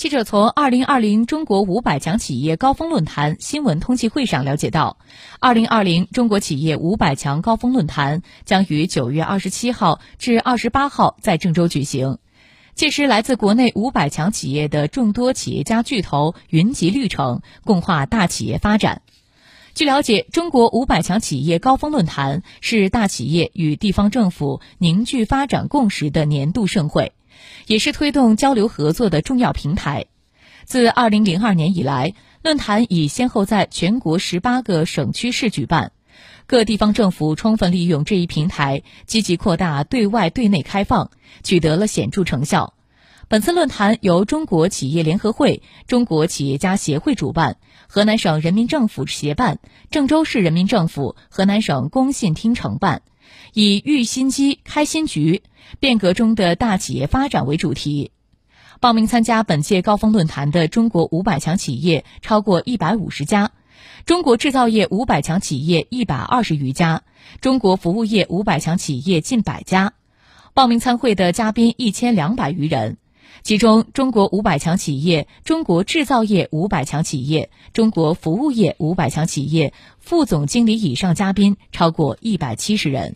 记者从二零二零中国五百强企业高峰论坛新闻通气会上了解到，二零二零中国企业五百强高峰论坛将于九月二十七号至二十八号在郑州举行，届时来自国内五百强企业的众多企业家巨头云集绿城，共话大企业发展。据了解，中国五百强企业高峰论坛是大企业与地方政府凝聚发展共识的年度盛会。也是推动交流合作的重要平台。自2002年以来，论坛已先后在全国18个省区市举办，各地方政府充分利用这一平台，积极扩大对外对内开放，取得了显著成效。本次论坛由中国企业联合会、中国企业家协会主办，河南省人民政府协办，郑州市人民政府、河南省工信厅承办。以“育新机、开新局，变革中的大企业发展”为主题，报名参加本届高峰论坛的中国五百强企业超过一百五十家，中国制造业五百强企业一百二十余家，中国服务业五百强企业近百家。报名参会的嘉宾一千两百余人，其中中国五百强企业、中国制造业五百强企业、中国服务业五百强企业副总经理以上嘉宾超过一百七十人。